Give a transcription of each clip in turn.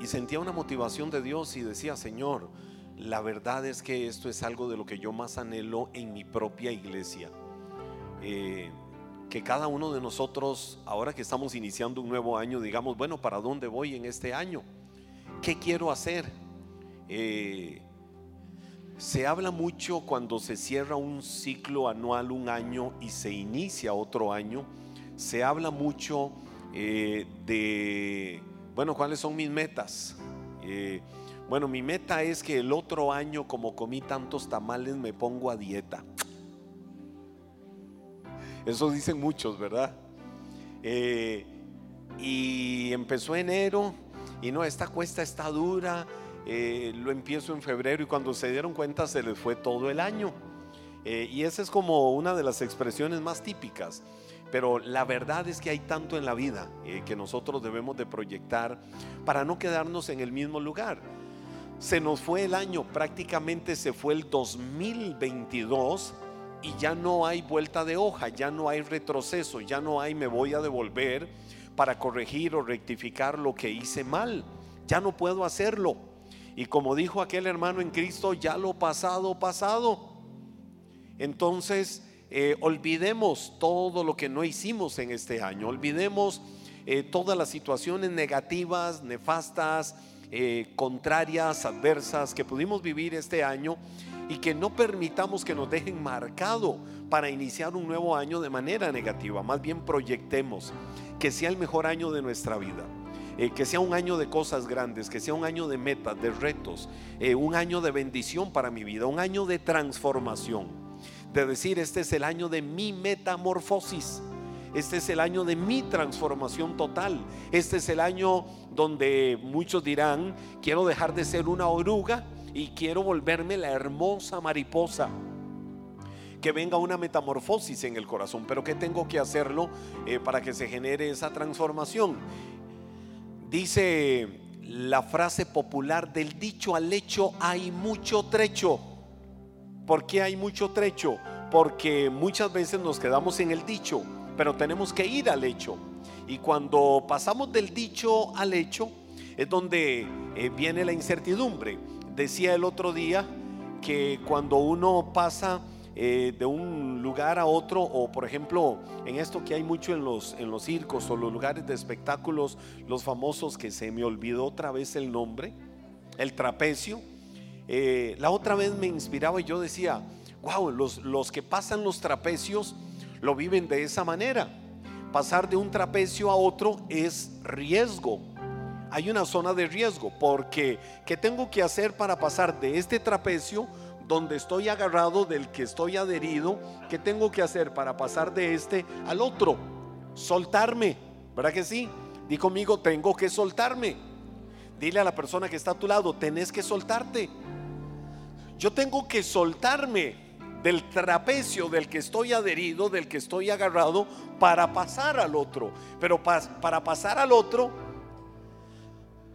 y sentía una motivación de Dios y decía, Señor, la verdad es que esto es algo de lo que yo más anhelo en mi propia iglesia. Eh, que cada uno de nosotros, ahora que estamos iniciando un nuevo año, digamos, bueno, ¿para dónde voy en este año? ¿Qué quiero hacer? Eh, se habla mucho cuando se cierra un ciclo anual, un año, y se inicia otro año. Se habla mucho eh, de, bueno, ¿cuáles son mis metas? Eh, bueno, mi meta es que el otro año, como comí tantos tamales, me pongo a dieta. Eso dicen muchos, ¿verdad? Eh, y empezó enero y no, esta cuesta está dura eh, lo empiezo en febrero y cuando se dieron cuenta se les fue todo el año. Y esa es como una de las expresiones más típicas. Pero la verdad es que hay tanto en la vida eh, que nosotros debemos de proyectar para no quedarnos en el mismo lugar. Se nos fue el año, prácticamente se fue el 2022 y ya no hay vuelta de hoja, ya no hay retroceso, ya no hay me voy a devolver para corregir o rectificar lo que hice mal. Ya no puedo hacerlo. Y como dijo aquel hermano en Cristo, ya lo pasado, pasado. Entonces, eh, olvidemos todo lo que no hicimos en este año. Olvidemos eh, todas las situaciones negativas, nefastas, eh, contrarias, adversas que pudimos vivir este año y que no permitamos que nos dejen marcado para iniciar un nuevo año de manera negativa. Más bien proyectemos que sea el mejor año de nuestra vida. Que sea un año de cosas grandes, que sea un año de metas, de retos, eh, un año de bendición para mi vida, un año de transformación. De decir, este es el año de mi metamorfosis. Este es el año de mi transformación total. Este es el año donde muchos dirán, quiero dejar de ser una oruga y quiero volverme la hermosa mariposa que venga una metamorfosis en el corazón. Pero ¿qué tengo que hacerlo eh, para que se genere esa transformación? Dice la frase popular del dicho al hecho hay mucho trecho. ¿Por qué hay mucho trecho? Porque muchas veces nos quedamos en el dicho, pero tenemos que ir al hecho. Y cuando pasamos del dicho al hecho, es donde eh, viene la incertidumbre. Decía el otro día que cuando uno pasa eh, de un lugar a otro o por ejemplo en esto que hay mucho en los, en los circos o los lugares de espectáculos, los famosos que se me olvidó otra vez el nombre, el trapecio. Eh, la otra vez me inspiraba y yo decía, wow, los, los que pasan los trapecios lo viven de esa manera. Pasar de un trapecio a otro es riesgo. Hay una zona de riesgo porque ¿qué tengo que hacer para pasar de este trapecio donde estoy agarrado, del que estoy adherido, ¿qué tengo que hacer para pasar de este al otro? Soltarme, ¿verdad que sí? Di conmigo, tengo que soltarme. Dile a la persona que está a tu lado, tenés que soltarte. Yo tengo que soltarme del trapecio del que estoy adherido, del que estoy agarrado, para pasar al otro. Pero para pasar al otro,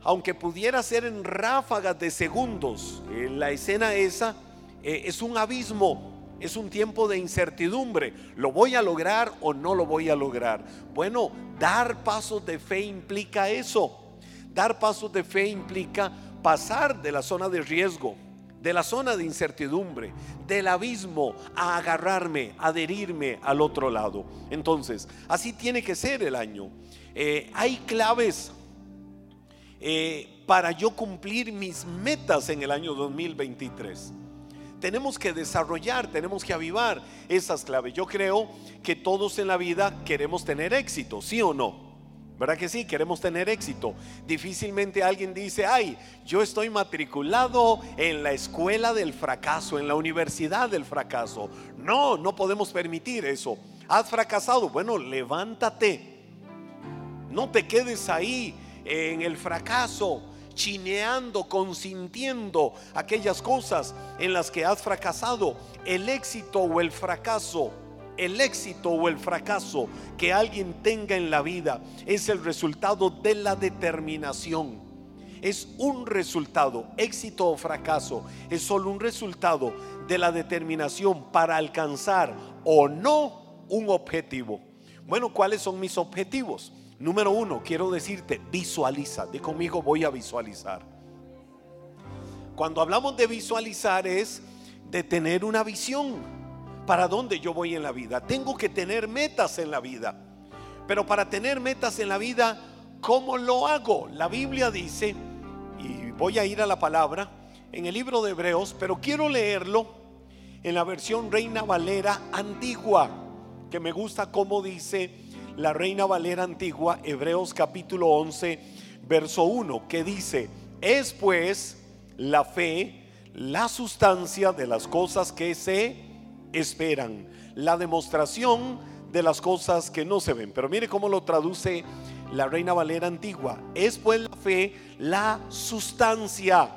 aunque pudiera ser en ráfagas de segundos, la escena esa, eh, es un abismo, es un tiempo de incertidumbre. ¿Lo voy a lograr o no lo voy a lograr? Bueno, dar pasos de fe implica eso. Dar pasos de fe implica pasar de la zona de riesgo, de la zona de incertidumbre, del abismo, a agarrarme, adherirme al otro lado. Entonces, así tiene que ser el año. Eh, hay claves eh, para yo cumplir mis metas en el año 2023 tenemos que desarrollar, tenemos que avivar esas claves. Yo creo que todos en la vida queremos tener éxito, ¿sí o no? ¿Verdad que sí? Queremos tener éxito. Difícilmente alguien dice, ay, yo estoy matriculado en la escuela del fracaso, en la universidad del fracaso. No, no podemos permitir eso. Has fracasado. Bueno, levántate. No te quedes ahí en el fracaso chineando, consintiendo aquellas cosas en las que has fracasado. El éxito o el fracaso, el éxito o el fracaso que alguien tenga en la vida es el resultado de la determinación. Es un resultado, éxito o fracaso, es solo un resultado de la determinación para alcanzar o no un objetivo. Bueno, ¿cuáles son mis objetivos? Número uno, quiero decirte, visualiza. De conmigo voy a visualizar. Cuando hablamos de visualizar es de tener una visión para dónde yo voy en la vida. Tengo que tener metas en la vida. Pero para tener metas en la vida, ¿cómo lo hago? La Biblia dice, y voy a ir a la palabra, en el libro de Hebreos, pero quiero leerlo en la versión Reina Valera antigua, que me gusta como dice la Reina Valera antigua, Hebreos capítulo 11, verso 1, que dice, es pues la fe la sustancia de las cosas que se esperan, la demostración de las cosas que no se ven. Pero mire cómo lo traduce la Reina Valera antigua. Es pues la fe la sustancia.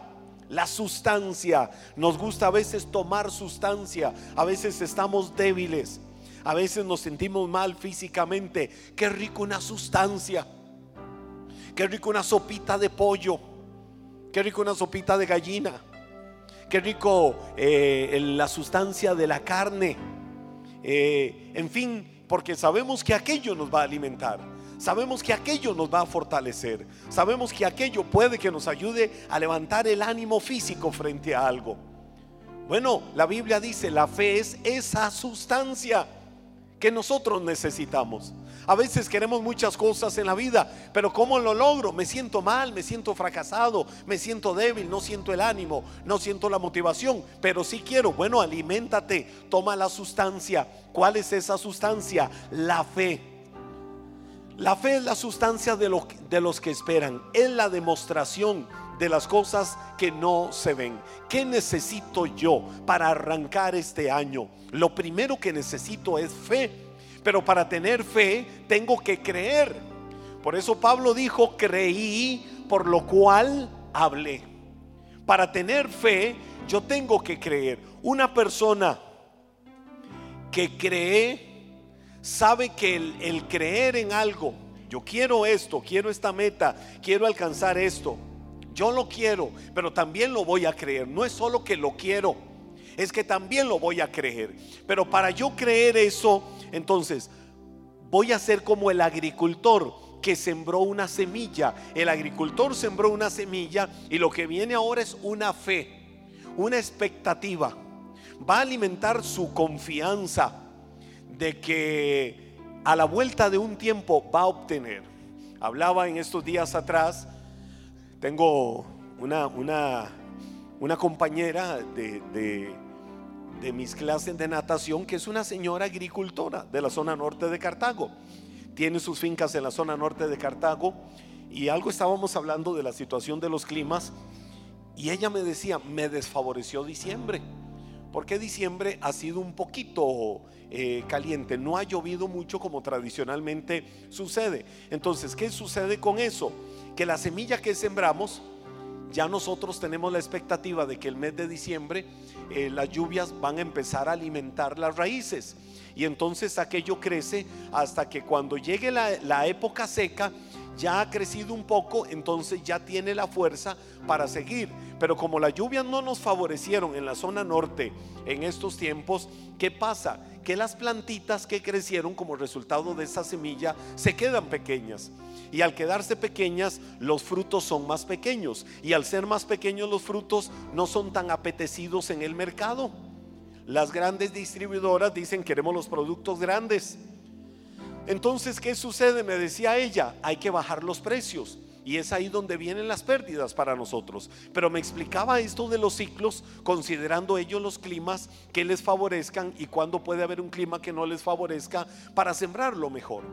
La sustancia. Nos gusta a veces tomar sustancia. A veces estamos débiles. A veces nos sentimos mal físicamente. Qué rico una sustancia. Qué rico una sopita de pollo. Qué rico una sopita de gallina. Qué rico eh, la sustancia de la carne. Eh, en fin, porque sabemos que aquello nos va a alimentar. Sabemos que aquello nos va a fortalecer. Sabemos que aquello puede que nos ayude a levantar el ánimo físico frente a algo. Bueno, la Biblia dice, la fe es esa sustancia que nosotros necesitamos. A veces queremos muchas cosas en la vida, pero ¿cómo lo logro? Me siento mal, me siento fracasado, me siento débil, no siento el ánimo, no siento la motivación, pero si quiero. Bueno, aliméntate, toma la sustancia. ¿Cuál es esa sustancia? La fe. La fe es la sustancia de, de los que esperan, es la demostración de las cosas que no se ven. ¿Qué necesito yo para arrancar este año? Lo primero que necesito es fe, pero para tener fe tengo que creer. Por eso Pablo dijo, creí, por lo cual hablé. Para tener fe yo tengo que creer. Una persona que cree sabe que el, el creer en algo, yo quiero esto, quiero esta meta, quiero alcanzar esto yo lo quiero, pero también lo voy a creer. No es solo que lo quiero, es que también lo voy a creer. Pero para yo creer eso, entonces voy a ser como el agricultor que sembró una semilla. El agricultor sembró una semilla y lo que viene ahora es una fe, una expectativa. Va a alimentar su confianza de que a la vuelta de un tiempo va a obtener. Hablaba en estos días atrás tengo una, una, compañera de, de, mis clases de natación que es una señora agricultora de la zona norte de Cartago. Tiene sus fincas en la zona norte de Cartago y algo estábamos hablando de la situación de los climas y ella me decía, me desfavoreció diciembre, porque diciembre ha sido un poquito eh, caliente, no ha llovido mucho como tradicionalmente sucede. Entonces, ¿qué sucede con eso? Que la semilla que sembramos, ya nosotros tenemos la expectativa de que el mes de diciembre eh, las lluvias van a empezar a alimentar las raíces. Y entonces aquello crece hasta que cuando llegue la, la época seca, ya ha crecido un poco, entonces ya tiene la fuerza para seguir. Pero como las lluvias no nos favorecieron en la zona norte en estos tiempos, ¿qué pasa? Que las plantitas que crecieron como resultado de esa semilla se quedan pequeñas. Y al quedarse pequeñas, los frutos son más pequeños. Y al ser más pequeños los frutos, no son tan apetecidos en el mercado. Las grandes distribuidoras dicen queremos los productos grandes. Entonces, ¿qué sucede? Me decía ella, hay que bajar los precios. Y es ahí donde vienen las pérdidas para nosotros. Pero me explicaba esto de los ciclos, considerando ellos los climas que les favorezcan y cuándo puede haber un clima que no les favorezca para sembrarlo mejor.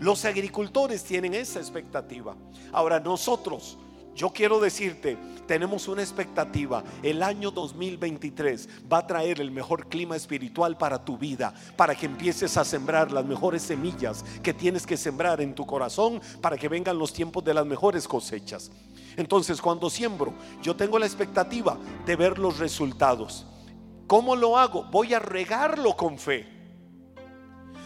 Los agricultores tienen esa expectativa. Ahora nosotros, yo quiero decirte, tenemos una expectativa. El año 2023 va a traer el mejor clima espiritual para tu vida, para que empieces a sembrar las mejores semillas que tienes que sembrar en tu corazón, para que vengan los tiempos de las mejores cosechas. Entonces, cuando siembro, yo tengo la expectativa de ver los resultados. ¿Cómo lo hago? Voy a regarlo con fe.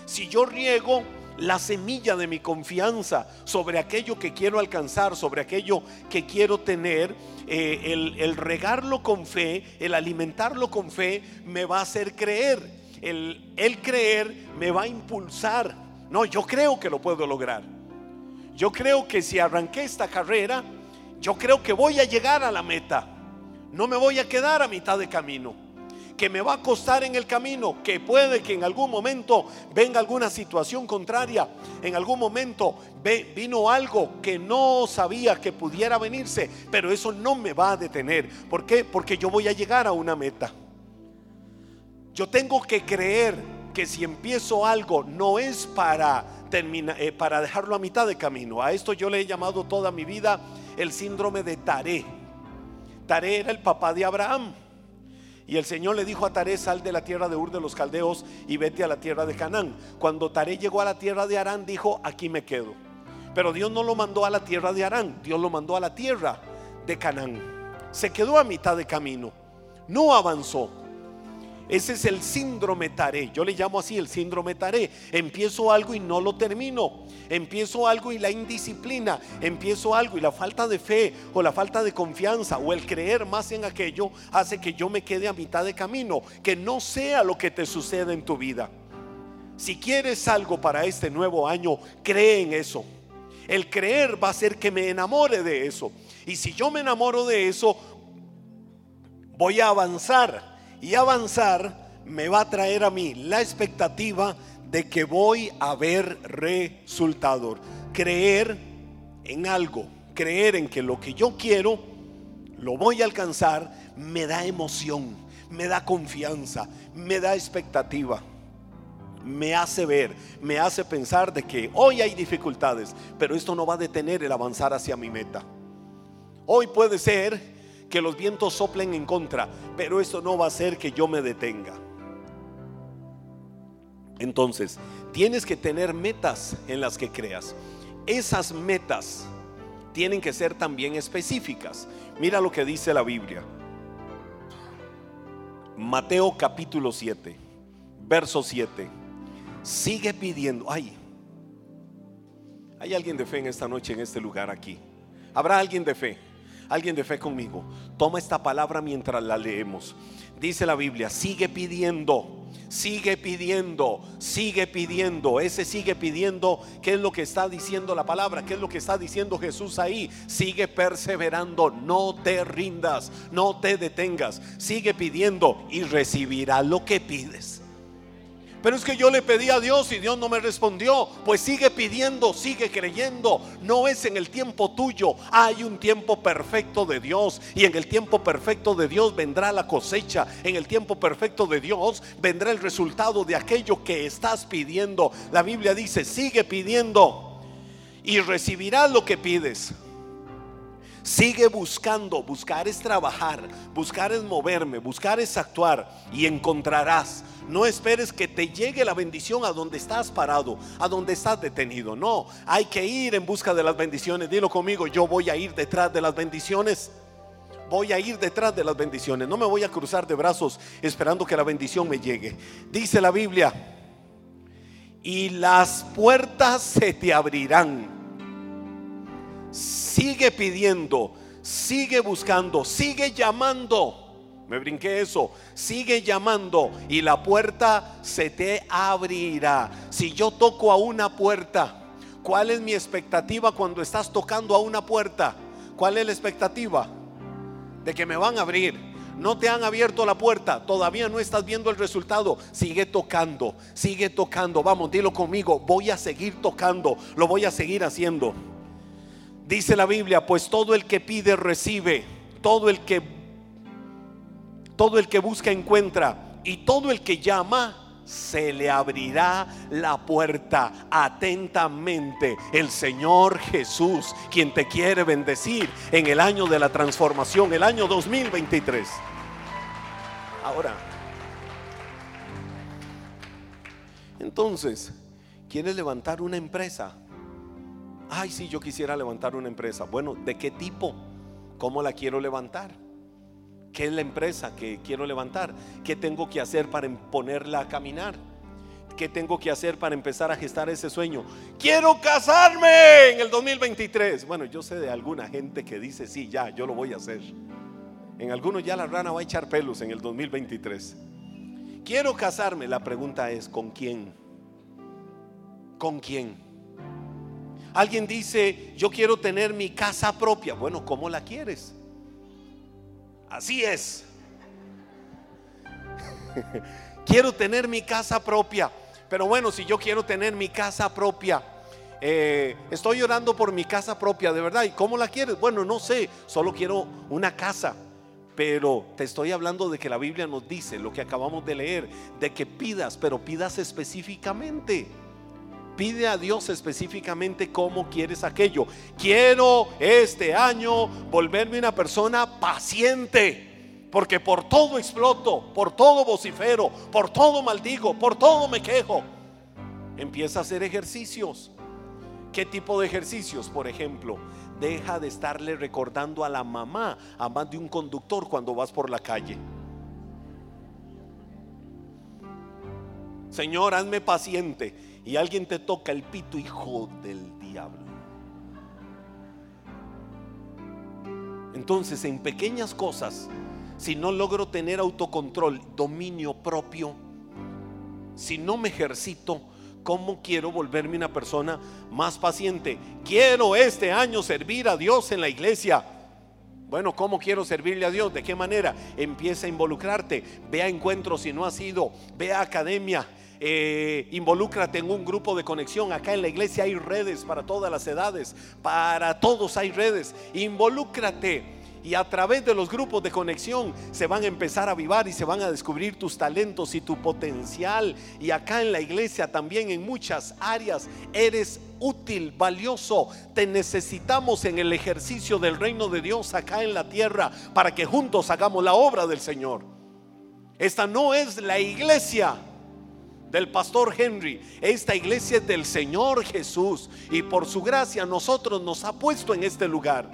Si yo riego, la semilla de mi confianza sobre aquello que quiero alcanzar, sobre aquello que quiero tener, eh, el, regarlo con fe, el alimentarlo con fe, me va a hacer creer. El, el creer me va a impulsar. No, yo creo que lo puedo lograr. Yo creo que si arranqué esta carrera, yo creo que voy a llegar a la meta. No me voy a quedar a mitad de camino. Que me va a costar en el camino, que puede que en algún momento venga alguna situación contraria, en algún momento vino algo que no sabía que pudiera venirse, pero eso no me va a detener. ¿Por qué? Porque yo voy a llegar a una meta. Yo tengo que creer que si empiezo algo no es para eh, para dejarlo a mitad de camino. A esto yo le he llamado toda mi vida el síndrome de Taré. Taré era el papá de Abraham. Y el Señor le dijo a Taré, sal de la tierra de Ur de los Caldeos y vete a la tierra de Canaán. Cuando Taré llegó a la tierra de Arán, dijo, aquí me quedo. Pero Dios no lo mandó a la tierra de Arán, Dios lo mandó a la tierra de Canaán. Se quedó a mitad de camino, no avanzó. Ese es el síndrome Taré. Yo le llamo así el síndrome Taré. Empiezo algo y no lo termino. Empiezo algo y la indisciplina. Empiezo algo y la falta de fe o la falta de confianza o el creer más en aquello hace que yo me quede a mitad de camino. Que no sea lo que te suceda en tu vida. Si quieres algo para este nuevo año, cree en eso. El creer va a hacer que me enamore de eso. Y si yo me enamoro de eso, voy a avanzar y avanzar me va a traer a mí la expectativa de que voy a ver resultado. Creer en algo, creer en que lo que yo quiero lo voy a alcanzar, me da emoción, me da confianza, me da expectativa. Me hace ver, me hace pensar de que hoy hay dificultades, pero esto no va a detener el avanzar hacia mi meta. Hoy puede ser que los vientos soplen en contra, pero eso no va a hacer que yo me detenga. Entonces, tienes que tener metas en las que creas. Esas metas tienen que ser también específicas. Mira lo que dice la Biblia. Mateo capítulo 7, verso 7. Sigue pidiendo. Ay, hay alguien de fe en esta noche, en este lugar aquí. ¿Habrá alguien de fe? Alguien de fe conmigo. Toma esta palabra mientras la leemos. Dice la Biblia, sigue pidiendo, sigue pidiendo, sigue pidiendo. Ese sigue pidiendo, ¿qué es lo que está diciendo la palabra? ¿Qué es lo que está diciendo Jesús ahí? Sigue perseverando, no te rindas, no te detengas. Sigue pidiendo y recibirá lo que pides. Pero es que yo le pedí a Dios y Dios no me respondió. Pues sigue pidiendo, sigue creyendo. No es en el tiempo tuyo. Hay un tiempo perfecto de Dios. Y en el tiempo perfecto de Dios vendrá la cosecha. En el tiempo perfecto de Dios vendrá el resultado de aquello que estás pidiendo. La Biblia dice, sigue pidiendo y recibirás lo que pides. Sigue buscando, buscar es trabajar, buscar es moverme, buscar es actuar y encontrarás. No esperes que te llegue la bendición a donde estás parado, a donde estás detenido. No, hay que ir en busca de las bendiciones. Dilo conmigo, yo voy a ir detrás de las bendiciones. Voy a ir detrás de las bendiciones. No me voy a cruzar de brazos esperando que la bendición me llegue. Dice la Biblia, y las puertas se te abrirán Sigue pidiendo, sigue buscando, sigue llamando. Me brinqué eso. Sigue llamando y la puerta se te abrirá. Si yo toco a una puerta, ¿cuál es mi expectativa cuando estás tocando a una puerta? ¿Cuál es la expectativa? De que me van a abrir. No te han abierto la puerta, todavía no estás viendo el resultado. Sigue tocando, sigue tocando. Vamos, dilo conmigo. Voy a seguir tocando, lo voy a seguir haciendo. Dice la Biblia, pues todo el que pide recibe, todo el que todo el que busca encuentra y todo el que llama se le abrirá la puerta atentamente. El Señor Jesús, quien te quiere bendecir en el año de la transformación, el año 2023. Ahora, entonces, ¿quieres levantar una empresa? Ay, sí, yo quisiera levantar una empresa. Bueno, ¿de qué tipo? ¿Cómo la quiero levantar? ¿Qué es la empresa que quiero levantar? ¿Qué tengo que hacer para ponerla a caminar? ¿Qué tengo que hacer para empezar a gestar ese sueño? Quiero casarme en el 2023. Bueno, yo sé de alguna gente que dice, sí, ya, yo lo voy a hacer. En algunos ya la rana va a echar pelos en el 2023. Quiero casarme. La pregunta es, ¿con quién? ¿Con quién? Alguien dice, yo quiero tener mi casa propia. Bueno, ¿cómo la quieres? Así es. quiero tener mi casa propia. Pero bueno, si yo quiero tener mi casa propia, eh, estoy orando por mi casa propia, de verdad. ¿Y cómo la quieres? Bueno, no sé, solo quiero una casa. Pero te estoy hablando de que la Biblia nos dice lo que acabamos de leer, de que pidas, pero pidas específicamente. Pide a Dios específicamente cómo quieres aquello. Quiero este año volverme una persona paciente. Porque por todo exploto, por todo vocifero, por todo maldigo, por todo me quejo. Empieza a hacer ejercicios. ¿Qué tipo de ejercicios? Por ejemplo, deja de estarle recordando a la mamá, a más de un conductor cuando vas por la calle. Señor, hazme paciente. Y alguien te toca el pito, hijo del diablo. Entonces, en pequeñas cosas si no logro tener autocontrol, dominio propio, si no me ejercito, ¿cómo quiero volverme una persona más paciente? Quiero este año servir a Dios en la iglesia. Bueno, ¿cómo quiero servirle a Dios? ¿De qué manera? Empieza a involucrarte. Ve a encuentros si no has ido. Ve a academia. Eh, involúcrate en un grupo de conexión. Acá en la iglesia hay redes para todas las edades. Para todos hay redes. Involúcrate y a través de los grupos de conexión se van a empezar a avivar y se van a descubrir tus talentos y tu potencial. Y acá en la iglesia también en muchas áreas eres útil, valioso. Te necesitamos en el ejercicio del reino de Dios acá en la tierra para que juntos hagamos la obra del Señor. Esta no es la iglesia del pastor Henry. Esta iglesia es del Señor Jesús y por su gracia nosotros nos ha puesto en este lugar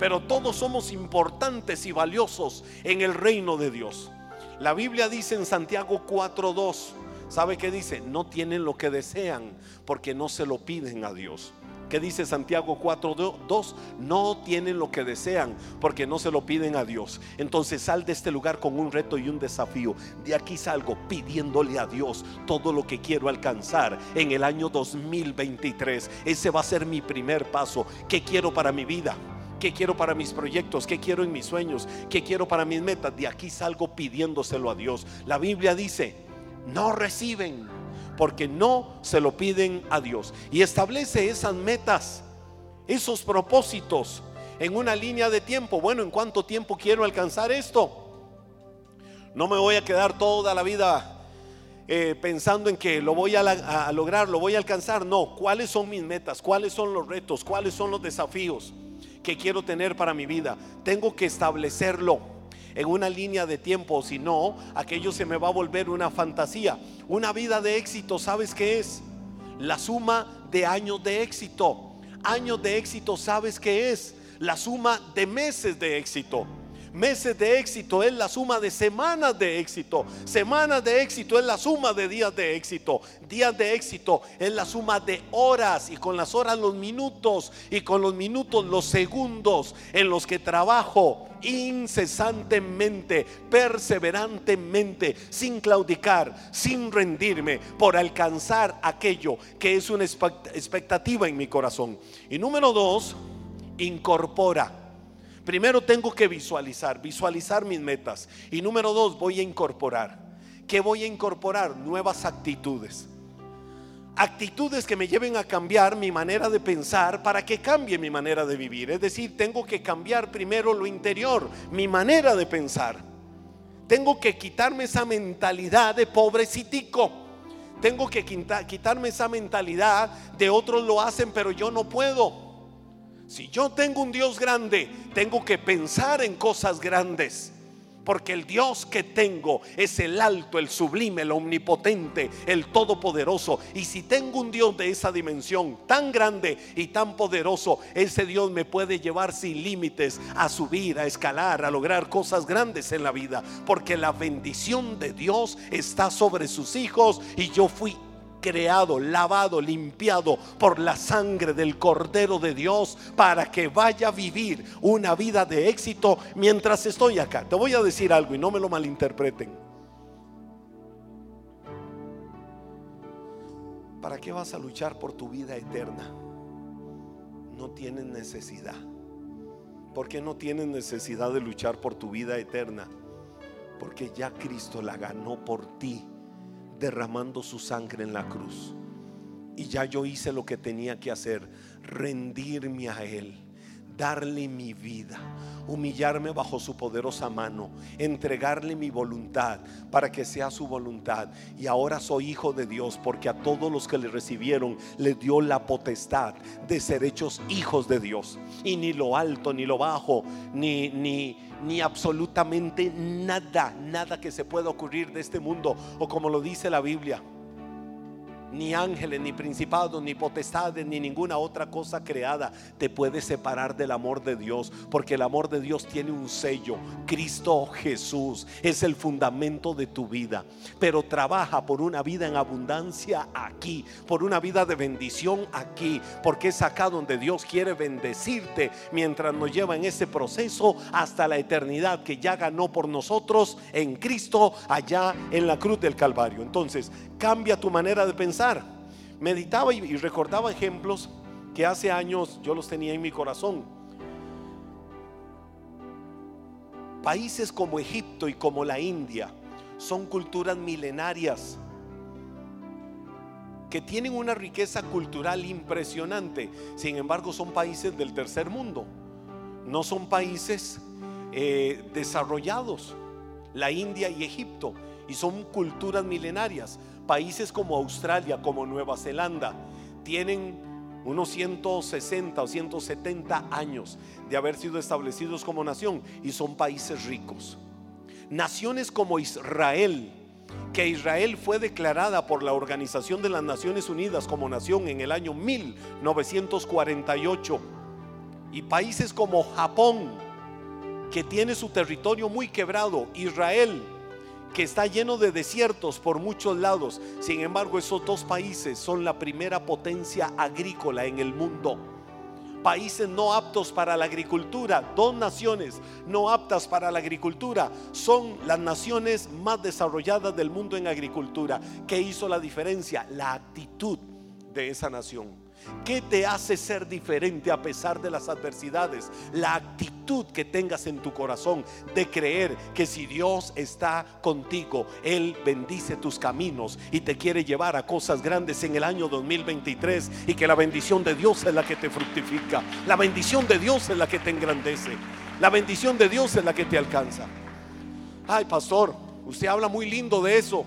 pero todos somos importantes y valiosos en el reino de Dios. La Biblia dice en Santiago 4:2, ¿sabe qué dice? No tienen lo que desean porque no se lo piden a Dios. ¿Qué dice Santiago 4:2? No tienen lo que desean porque no se lo piden a Dios. Entonces sal de este lugar con un reto y un desafío. De aquí salgo pidiéndole a Dios todo lo que quiero alcanzar en el año 2023. Ese va a ser mi primer paso. ¿Qué quiero para mi vida? qué quiero para mis proyectos, qué quiero en mis sueños, qué quiero para mis metas. De aquí salgo pidiéndoselo a Dios. La Biblia dice, no reciben porque no se lo piden a Dios. Y establece esas metas, esos propósitos en una línea de tiempo. Bueno, ¿en cuánto tiempo quiero alcanzar esto? No me voy a quedar toda la vida eh, pensando en que lo voy a, a, lograr, lo voy a alcanzar. No, ¿cuáles son mis metas? ¿Cuáles son los retos? ¿Cuáles son los desafíos? que quiero tener para mi vida. Tengo que establecerlo en una línea de tiempo, si no, aquello se me va a volver una fantasía. Una vida de éxito, ¿sabes qué es? La suma de años de éxito. Años de éxito, ¿sabes qué es? La suma de meses de éxito. Meses de éxito es la suma de semanas de éxito. Semanas de éxito es la suma de días de éxito. Días de éxito es la suma de horas y con las horas los minutos y con los minutos los segundos en los que trabajo incesantemente, perseverantemente, sin claudicar, sin rendirme, por alcanzar aquello que es una expectativa en mi corazón. Y número dos, incorpora Primero tengo que visualizar, visualizar mis metas. Y número dos, voy a incorporar. ¿Qué voy a incorporar? Nuevas actitudes. Actitudes que me lleven a cambiar mi manera de pensar para que cambie mi manera de vivir. Es decir, tengo que cambiar primero lo interior, mi manera de pensar. Tengo que quitarme esa mentalidad de pobrecitico. Tengo que quitarme esa mentalidad de otros lo hacen pero yo no puedo. Si yo tengo un Dios grande, tengo que pensar en cosas grandes. Porque el Dios que tengo es el alto, el sublime, el omnipotente, el todopoderoso. Y si tengo un Dios de esa dimensión tan grande y tan poderoso, ese Dios me puede llevar sin límites a subir, a escalar, a lograr cosas grandes en la vida. Porque la bendición de Dios está sobre sus hijos y yo fui creado, lavado, limpiado por la sangre del Cordero de Dios para que vaya a vivir una vida de éxito mientras estoy acá. Te voy a decir algo y no me lo malinterpreten. ¿Para qué vas a luchar por tu vida eterna? no tienes necesidad. ¿Por qué no tienes necesidad de luchar por tu vida eterna? Porque ya Cristo la ganó por ti, derramando su sangre en la cruz. Y ya yo hice lo que tenía que hacer, rendirme a Él darle mi vida, humillarme bajo su poderosa mano, entregarle mi voluntad para que sea su voluntad. Y ahora soy hijo de Dios porque a todos los que le recibieron le dio la potestad de ser hechos hijos de Dios. Y ni lo alto, ni lo bajo, ni, ni, ni absolutamente nada, nada que se pueda ocurrir de este mundo, o como lo dice la Biblia ni ángeles, ni principados, ni potestades, ni ninguna otra cosa creada te puede separar del amor de Dios, porque el amor de Dios tiene un sello. Cristo Jesús es el fundamento de tu vida, pero trabaja por una vida en abundancia aquí, por una vida de bendición aquí, porque es acá donde Dios quiere bendecirte mientras nos lleva en ese proceso hasta la eternidad que ya ganó por nosotros en Cristo allá en la cruz del Calvario. Entonces, cambia tu manera de pensar Meditaba y, recordaba ejemplos que hace años yo los tenía en mi corazón. Países como Egipto y como la India son culturas milenarias que tienen una riqueza cultural impresionante. Sin embargo, son países del tercer mundo. No son países eh, desarrollados. La India y Egipto. Y son culturas milenarias. Países como Australia, como Nueva Zelanda, tienen unos 160 o 170 años de haber sido establecidos como nación y son países ricos. Naciones como Israel, que Israel fue declarada por la Organización de las Naciones Unidas como nación en el año 1948, y países como Japón, que tiene su territorio muy quebrado, Israel, que está lleno de desiertos por muchos lados. Sin embargo, esos dos países son la primera potencia agrícola en el mundo. Países no aptos para la agricultura, dos naciones no aptas para la agricultura, son las naciones más desarrolladas del mundo en agricultura. ¿Qué hizo la diferencia? La actitud de esa nación. ¿Qué te hace ser diferente a pesar de las adversidades? La actitud que tengas en tu corazón de creer que si Dios está contigo, Él bendice tus caminos y te quiere llevar a cosas grandes en el año 2023 y que la bendición de Dios es la que te fructifica. La bendición de Dios es la que te engrandece. La bendición de Dios es la que te alcanza. Ay, pastor, usted habla muy lindo de eso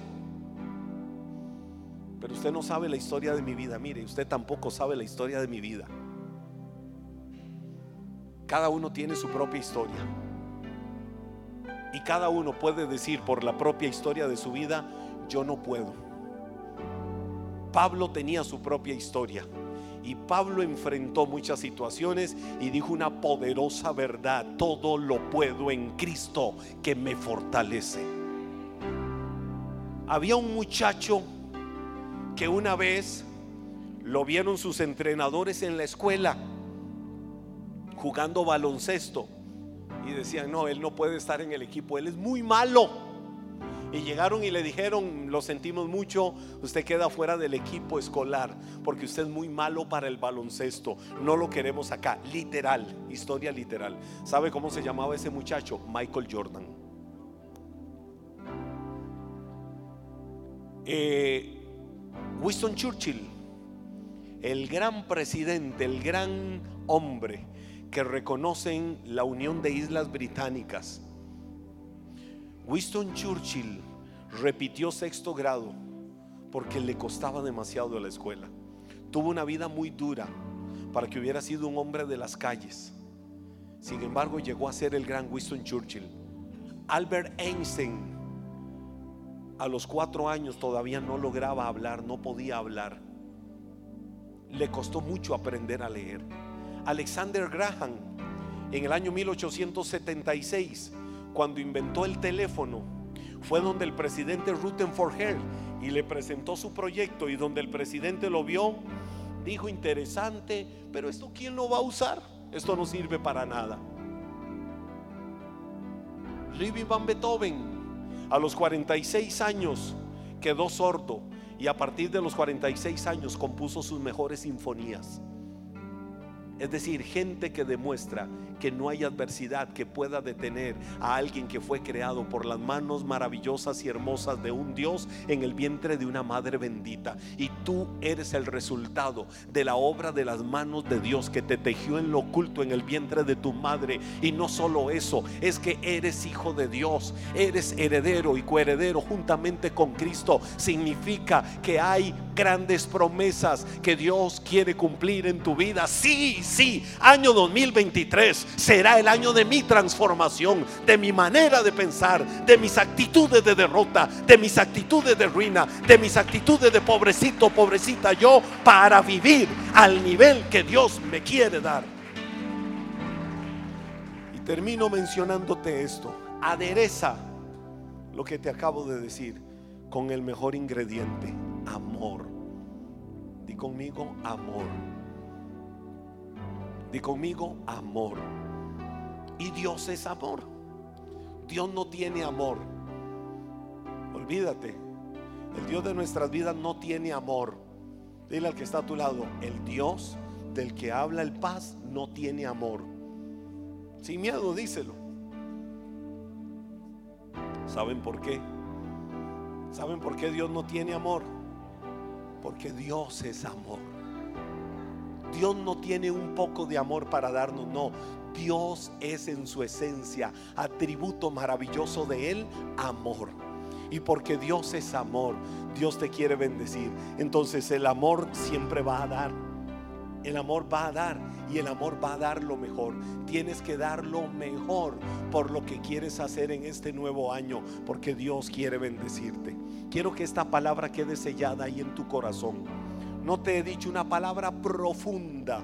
pero usted no sabe la historia de mi vida. Mire, usted tampoco sabe la historia de mi vida. Cada uno tiene su propia historia. Y cada uno puede decir por la propia historia de su vida, yo no puedo. Pablo tenía su propia historia. Y Pablo enfrentó muchas situaciones y dijo una poderosa verdad, todo lo puedo en Cristo que me fortalece. Había un muchacho que una vez lo vieron sus entrenadores en la escuela jugando baloncesto y decían, no, él no puede estar en el equipo, él es muy malo. Y llegaron y le dijeron, lo sentimos mucho, usted queda fuera del equipo escolar porque usted es muy malo para el baloncesto, no lo queremos acá, literal, historia literal. ¿Sabe cómo se llamaba ese muchacho? Michael Jordan. Eh, Winston Churchill, el gran presidente, el gran hombre que reconocen la Unión de Islas Británicas. Winston Churchill repitió sexto grado porque le costaba demasiado a la escuela. Tuvo una vida muy dura para que hubiera sido un hombre de las calles. Sin embargo, llegó a ser el gran Winston Churchill. Albert Einstein a los cuatro años todavía no lograba hablar, no podía hablar. Le costó mucho aprender a leer. Alexander Graham, en el año 1876, cuando inventó el teléfono, fue donde el presidente Rutherford y le presentó su proyecto y donde el presidente lo vio, dijo interesante, pero esto quién lo va a usar? Esto no sirve para nada. Ludwig van Beethoven a los 46 años quedó sordo y a partir de los 46 años compuso sus mejores sinfonías. Es decir, gente que demuestra que no hay adversidad que pueda detener a alguien que fue creado por las manos maravillosas y hermosas de un Dios en el vientre de una madre bendita. Y tú eres el resultado de la obra de las manos de Dios que te tejió en lo oculto en el vientre de tu madre. Y no solo eso, es que eres hijo de Dios, eres heredero y coheredero juntamente con Cristo. Significa que hay grandes promesas que Dios quiere cumplir en tu vida. Sí, sí, año 2023 será el año de mi transformación, de mi manera de pensar, de mis actitudes de derrota, de mis actitudes de ruina, de mis actitudes de pobrecito, pobrecita yo, para vivir al nivel que Dios me quiere dar. Y termino mencionándote esto. Adereza lo que te acabo de decir con el mejor ingrediente, amor. Di conmigo amor. Di conmigo amor. Y Dios es amor. Dios no tiene amor. Olvídate. El Dios de nuestras vidas no tiene amor. Dile al que está a tu lado, el Dios del que habla el paz no tiene amor. Sin miedo, díselo. ¿Saben por qué? ¿Saben por qué Dios no tiene amor? Porque Dios es amor. Dios no tiene un poco de amor para darnos, no. Dios es en su esencia, atributo maravilloso de Él, amor. Y porque Dios es amor, Dios te quiere bendecir. Entonces el amor siempre va a dar. El amor va a dar y el amor va a dar lo mejor. Tienes que dar lo mejor por lo que quieres hacer en este nuevo año, porque Dios quiere bendecirte. Quiero que esta palabra quede sellada ahí en tu corazón. No te he dicho una palabra profunda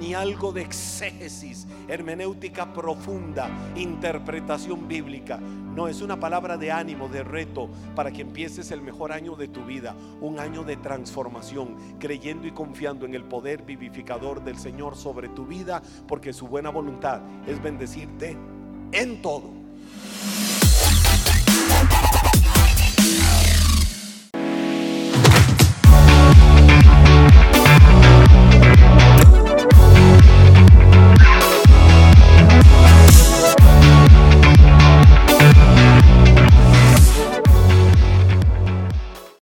ni algo de exégesis, hermenéutica profunda, interpretación bíblica. No, es una palabra de ánimo, de reto, para que empieces el mejor año de tu vida, un año de transformación, creyendo y confiando en el poder vivificador del Señor sobre tu vida, porque su buena voluntad es bendecirte en todo.